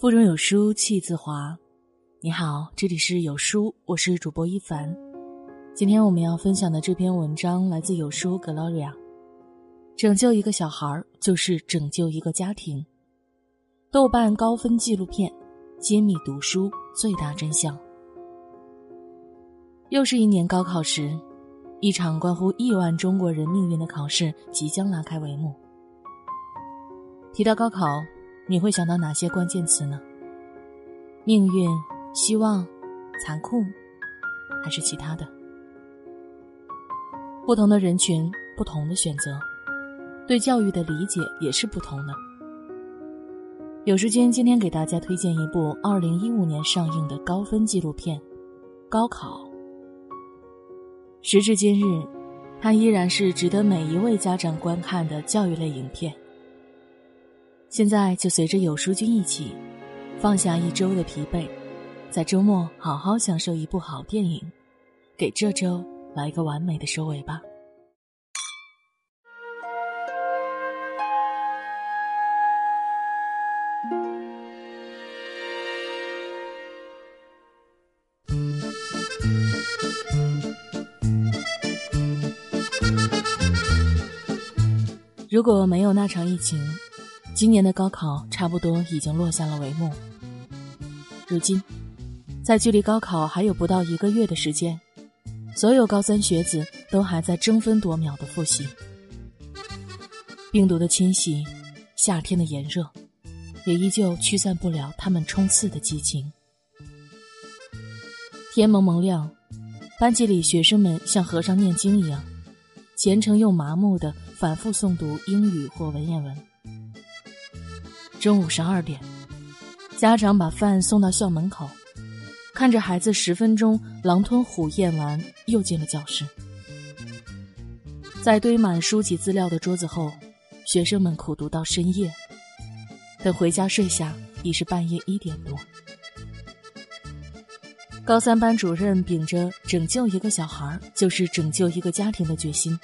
腹中有书气自华。你好，这里是有书，我是主播一凡。今天我们要分享的这篇文章来自有书 Gloria。拯救一个小孩就是拯救一个家庭。豆瓣高分纪录片，揭秘读书最大真相。又是一年高考时，一场关乎亿万中国人命运的考试即将拉开帷幕。提到高考，你会想到哪些关键词呢？命运、希望、残酷，还是其他的？不同的人群，不同的选择，对教育的理解也是不同的。有时间，今天给大家推荐一部二零一五年上映的高分纪录片《高考》。时至今日，它依然是值得每一位家长观看的教育类影片。现在就随着有书君一起，放下一周的疲惫，在周末好好享受一部好电影，给这周来一个完美的收尾吧。如果没有那场疫情，今年的高考差不多已经落下了帷幕。如今，在距离高考还有不到一个月的时间，所有高三学子都还在争分夺秒的复习。病毒的侵袭，夏天的炎热，也依旧驱散不了他们冲刺的激情。天蒙蒙亮，班级里学生们像和尚念经一样，虔诚又麻木的反复诵读英语或文言文。中午十二点，家长把饭送到校门口，看着孩子十分钟狼吞虎咽完，又进了教室。在堆满书籍资料的桌子后，学生们苦读到深夜。等回家睡下，已是半夜一点多。高三班主任秉着拯救一个小孩就是拯救一个家庭的决心。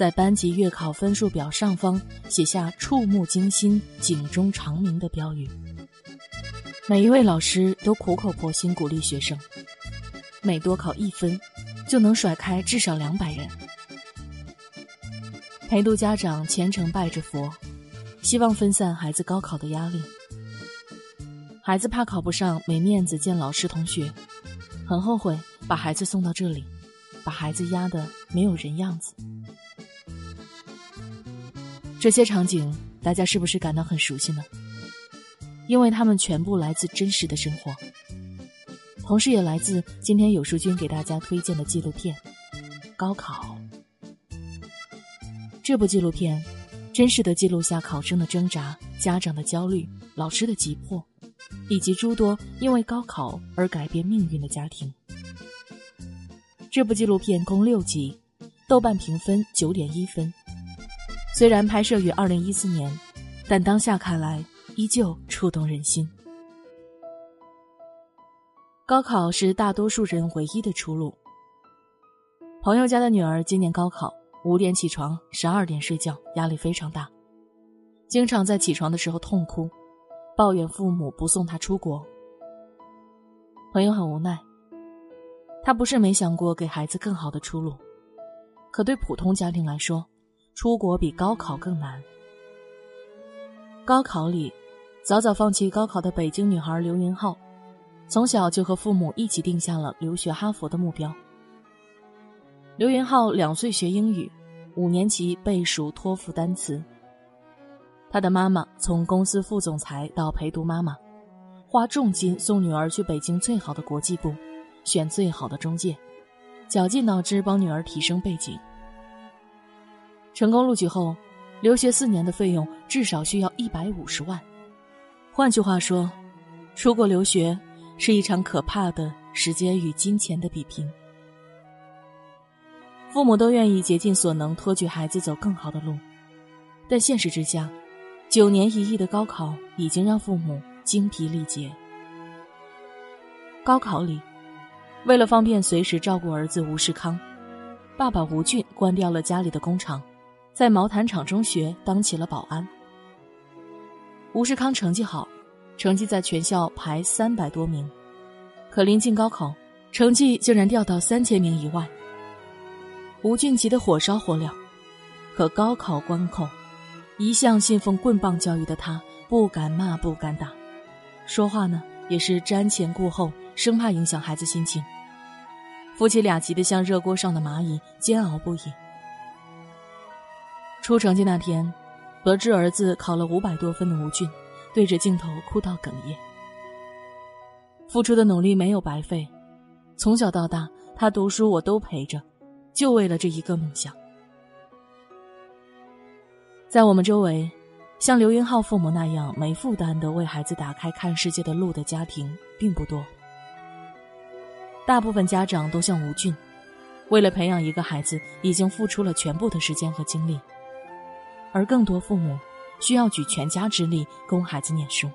在班级月考分数表上方写下触目惊心、警钟长鸣的标语。每一位老师都苦口婆心鼓励学生，每多考一分，就能甩开至少两百人。陪读家长虔诚拜着佛，希望分散孩子高考的压力。孩子怕考不上没面子见老师同学，很后悔把孩子送到这里，把孩子压得没有人样子。这些场景，大家是不是感到很熟悉呢？因为他们全部来自真实的生活，同时也来自今天有书君给大家推荐的纪录片《高考》。这部纪录片，真实的记录下考生的挣扎、家长的焦虑、老师的急迫，以及诸多因为高考而改变命运的家庭。这部纪录片共六集，豆瓣评分九点一分。虽然拍摄于二零一四年，但当下看来依旧触动人心。高考是大多数人唯一的出路。朋友家的女儿今年高考，五点起床，十二点睡觉，压力非常大，经常在起床的时候痛哭，抱怨父母不送她出国。朋友很无奈，他不是没想过给孩子更好的出路，可对普通家庭来说。出国比高考更难。高考里，早早放弃高考的北京女孩刘云浩，从小就和父母一起定下了留学哈佛的目标。刘云浩两岁学英语，五年级背熟托福单词。他的妈妈从公司副总裁到陪读妈妈，花重金送女儿去北京最好的国际部，选最好的中介，绞尽脑汁帮女儿提升背景。成功录取后，留学四年的费用至少需要一百五十万。换句话说，出国留学是一场可怕的时间与金钱的比拼。父母都愿意竭尽所能托举孩子走更好的路，但现实之下，九年一役的高考已经让父母精疲力竭。高考里，为了方便随时照顾儿子吴世康，爸爸吴俊关掉了家里的工厂。在毛毯厂中学当起了保安。吴世康成绩好，成绩在全校排三百多名，可临近高考，成绩竟然掉到三千名以外。吴俊急得火烧火燎，可高考关口，一向信奉棍棒教育的他不敢骂，不敢打，说话呢也是瞻前顾后，生怕影响孩子心情。夫妻俩急得像热锅上的蚂蚁，煎熬不已。出成绩那天，得知儿子考了五百多分的吴俊，对着镜头哭到哽咽。付出的努力没有白费，从小到大，他读书我都陪着。就为了这一个梦想，在我们周围，像刘云浩父母那样没负担的为孩子打开看世界的路的家庭并不多。大部分家长都像吴俊，为了培养一个孩子，已经付出了全部的时间和精力，而更多父母需要举全家之力供孩子念书。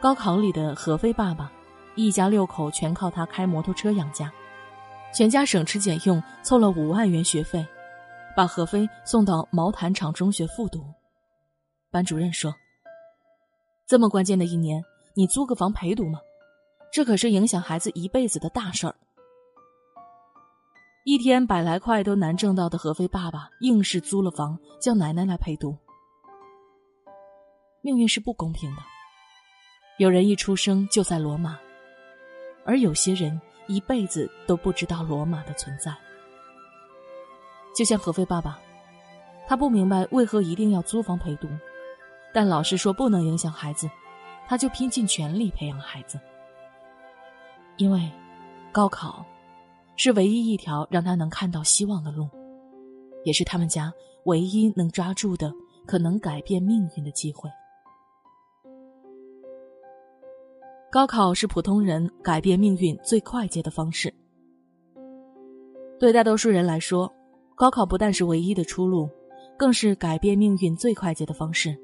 高考里的何飞爸爸，一家六口全靠他开摩托车养家。全家省吃俭用凑了五万元学费，把何飞送到毛坦厂中学复读。班主任说：“这么关键的一年，你租个房陪读吗？这可是影响孩子一辈子的大事儿。”一天百来块都难挣到的何飞爸爸，硬是租了房，叫奶奶来陪读。命运是不公平的，有人一出生就在罗马，而有些人。一辈子都不知道罗马的存在，就像何飞爸爸，他不明白为何一定要租房陪读，但老师说不能影响孩子，他就拼尽全力培养孩子。因为高考是唯一一条让他能看到希望的路，也是他们家唯一能抓住的可能改变命运的机会。高考是普通人改变命运最快捷的方式。对大多数人来说，高考不但是唯一的出路，更是改变命运最快捷的方式。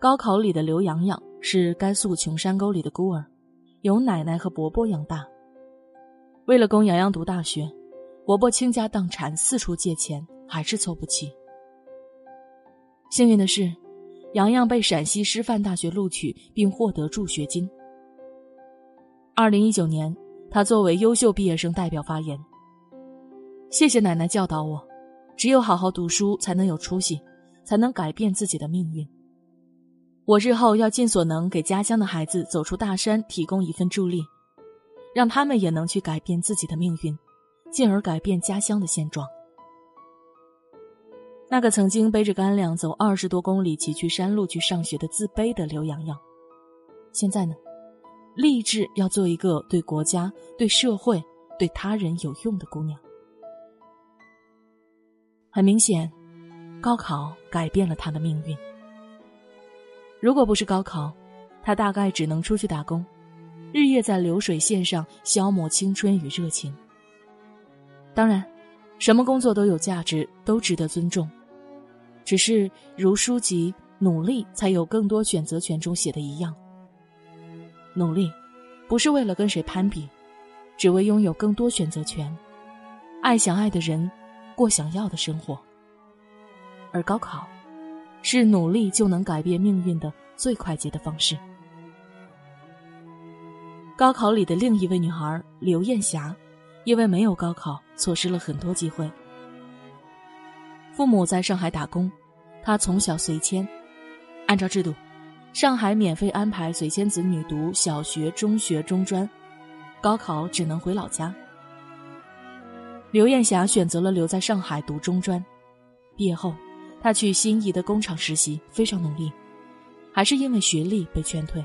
高考里的刘洋洋是甘肃穷山沟里的孤儿，由奶奶和伯伯养大。为了供洋洋读大学，伯伯倾家荡产，四处借钱，还是凑不齐。幸运的是。洋洋被陕西师范大学录取，并获得助学金。二零一九年，他作为优秀毕业生代表发言：“谢谢奶奶教导我，只有好好读书，才能有出息，才能改变自己的命运。我日后要尽所能给家乡的孩子走出大山提供一份助力，让他们也能去改变自己的命运，进而改变家乡的现状。”那个曾经背着干粮走二十多公里崎岖山路去上学的自卑的刘洋洋，现在呢，立志要做一个对国家、对社会、对他人有用的姑娘。很明显，高考改变了他的命运。如果不是高考，他大概只能出去打工，日夜在流水线上消磨青春与热情。当然，什么工作都有价值，都值得尊重。只是如书籍《努力才有更多选择权》中写的一样，努力不是为了跟谁攀比，只为拥有更多选择权，爱想爱的人，过想要的生活。而高考，是努力就能改变命运的最快捷的方式。高考里的另一位女孩刘艳霞，因为没有高考，错失了很多机会。父母在上海打工，她从小随迁。按照制度，上海免费安排随迁子女读小学、中学、中专，高考只能回老家。刘艳霞选择了留在上海读中专，毕业后，她去心仪的工厂实习，非常努力，还是因为学历被劝退。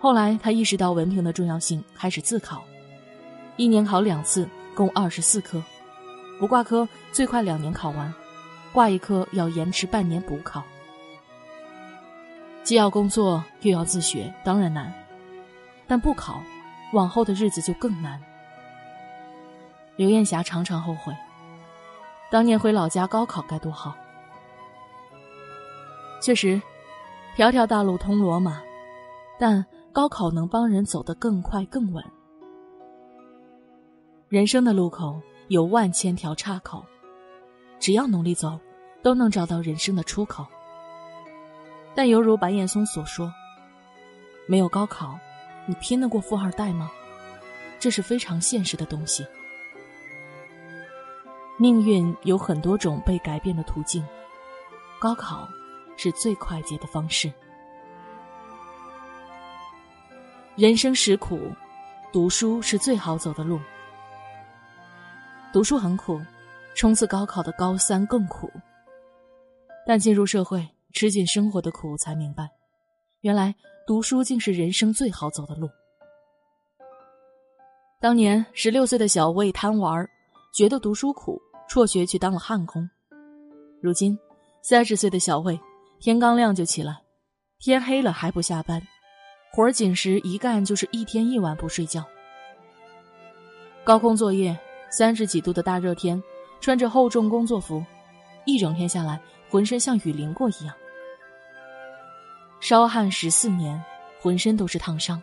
后来，他意识到文凭的重要性，开始自考，一年考两次，共二十四科。不挂科最快两年考完，挂一科要延迟半年补考。既要工作又要自学，当然难，但不考，往后的日子就更难。刘艳霞常常后悔，当年回老家高考该多好。确实，条条大路通罗马，但高考能帮人走得更快更稳。人生的路口。有万千条岔口，只要努力走，都能找到人生的出口。但犹如白岩松所说：“没有高考，你拼得过富二代吗？”这是非常现实的东西。命运有很多种被改变的途径，高考是最快捷的方式。人生实苦，读书是最好走的路。读书很苦，冲刺高考的高三更苦。但进入社会，吃尽生活的苦，才明白，原来读书竟是人生最好走的路。当年十六岁的小魏贪玩，觉得读书苦。辍学去当了焊工，如今三十岁的小魏，天刚亮就起来，天黑了还不下班，活儿紧时一干就是一天一晚不睡觉。高空作业，三十几度的大热天，穿着厚重工作服，一整天下来浑身像雨淋过一样。烧焊十四年，浑身都是烫伤，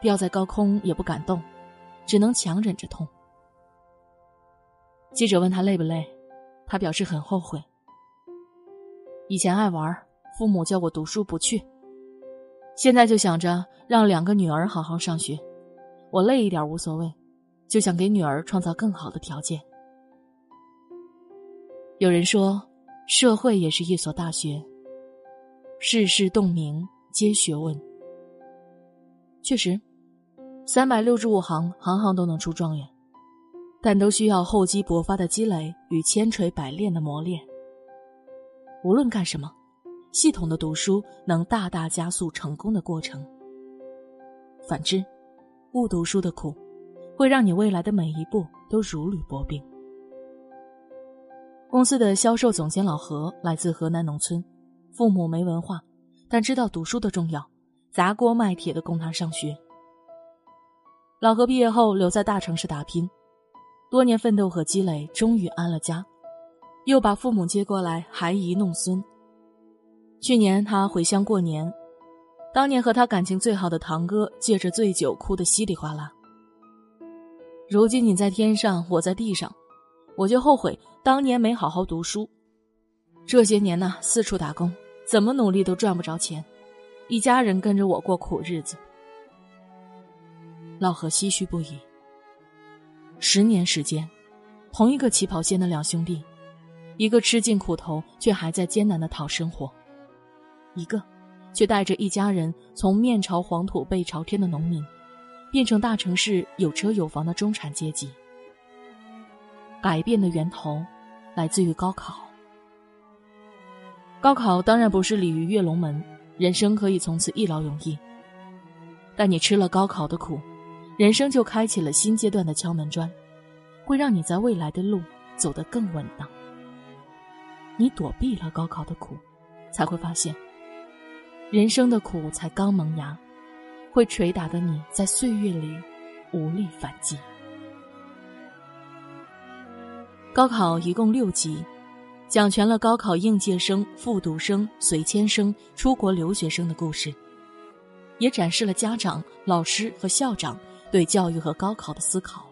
吊在高空也不敢动，只能强忍着痛。记者问他累不累，他表示很后悔。以前爱玩，父母叫我读书不去，现在就想着让两个女儿好好上学，我累一点无所谓，就想给女儿创造更好的条件。有人说，社会也是一所大学，世事洞明皆学问。确实，三百六十五行，行行都能出状元。但都需要厚积薄发的积累与千锤百炼的磨练。无论干什么，系统的读书能大大加速成功的过程。反之，不读书的苦，会让你未来的每一步都如履薄冰。公司的销售总监老何来自河南农村，父母没文化，但知道读书的重要，砸锅卖铁的供他上学。老何毕业后留在大城市打拼。多年奋斗和积累，终于安了家，又把父母接过来，孩姨弄孙。去年他回乡过年，当年和他感情最好的堂哥借着醉酒哭得稀里哗啦。如今你在天上，我在地上，我就后悔当年没好好读书。这些年呢，四处打工，怎么努力都赚不着钱，一家人跟着我过苦日子。老何唏嘘不已。十年时间，同一个起跑线的两兄弟，一个吃尽苦头却还在艰难的讨生活，一个却带着一家人从面朝黄土背朝天的农民，变成大城市有车有房的中产阶级。改变的源头来自于高考。高考当然不是鲤鱼跃龙门，人生可以从此一劳永逸。但你吃了高考的苦。人生就开启了新阶段的敲门砖，会让你在未来的路走得更稳当。你躲避了高考的苦，才会发现，人生的苦才刚萌芽，会捶打的你在岁月里无力反击。高考一共六级，讲全了高考应届生、复读生、随迁生、出国留学生的故事，也展示了家长、老师和校长。对教育和高考的思考，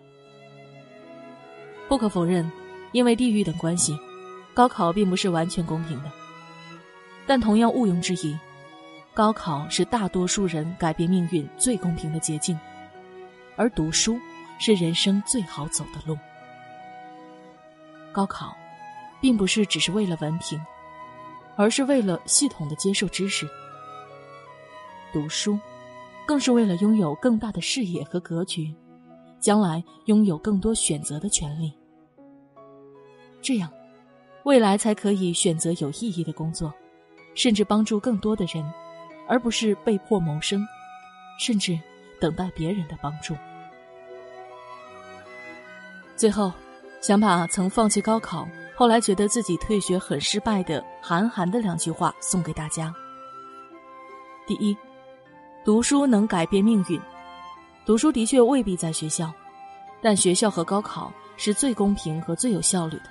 不可否认，因为地域等关系，高考并不是完全公平的。但同样毋庸置疑，高考是大多数人改变命运最公平的捷径，而读书是人生最好走的路。高考，并不是只是为了文凭，而是为了系统的接受知识。读书。更是为了拥有更大的视野和格局，将来拥有更多选择的权利。这样，未来才可以选择有意义的工作，甚至帮助更多的人，而不是被迫谋生，甚至等待别人的帮助。最后，想把曾放弃高考，后来觉得自己退学很失败的韩寒的两句话送给大家。第一。读书能改变命运，读书的确未必在学校，但学校和高考是最公平和最有效率的。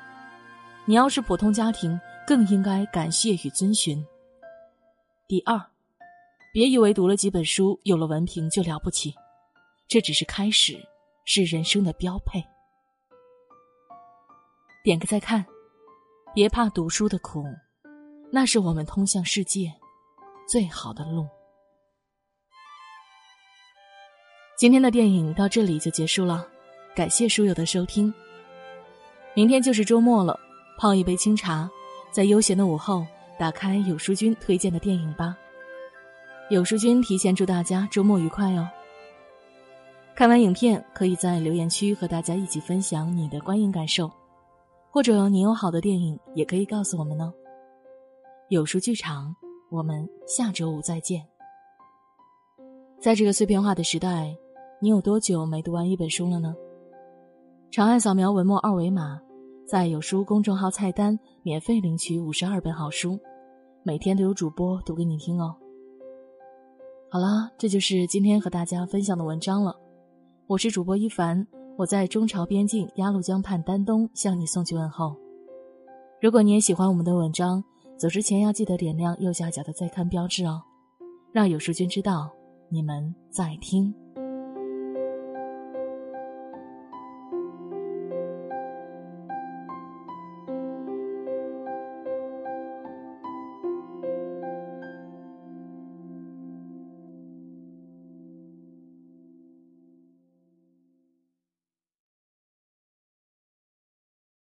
你要是普通家庭，更应该感谢与遵循。第二，别以为读了几本书、有了文凭就了不起，这只是开始，是人生的标配。点个再看，别怕读书的苦，那是我们通向世界最好的路。今天的电影到这里就结束了，感谢书友的收听。明天就是周末了，泡一杯清茶，在悠闲的午后，打开有书君推荐的电影吧。有书君提前祝大家周末愉快哦！看完影片，可以在留言区和大家一起分享你的观影感受，或者你有好的电影，也可以告诉我们呢。有书剧场，我们下周五再见。在这个碎片化的时代，你有多久没读完一本书了呢？长按扫描文末二维码，在有书公众号菜单免费领取五十二本好书，每天都有主播读给你听哦。好了，这就是今天和大家分享的文章了。我是主播一凡，我在中朝边境鸭绿江畔丹东向你送去问候。如果你也喜欢我们的文章，走之前要记得点亮右下角的再看标志哦，让有书君知道你们在听。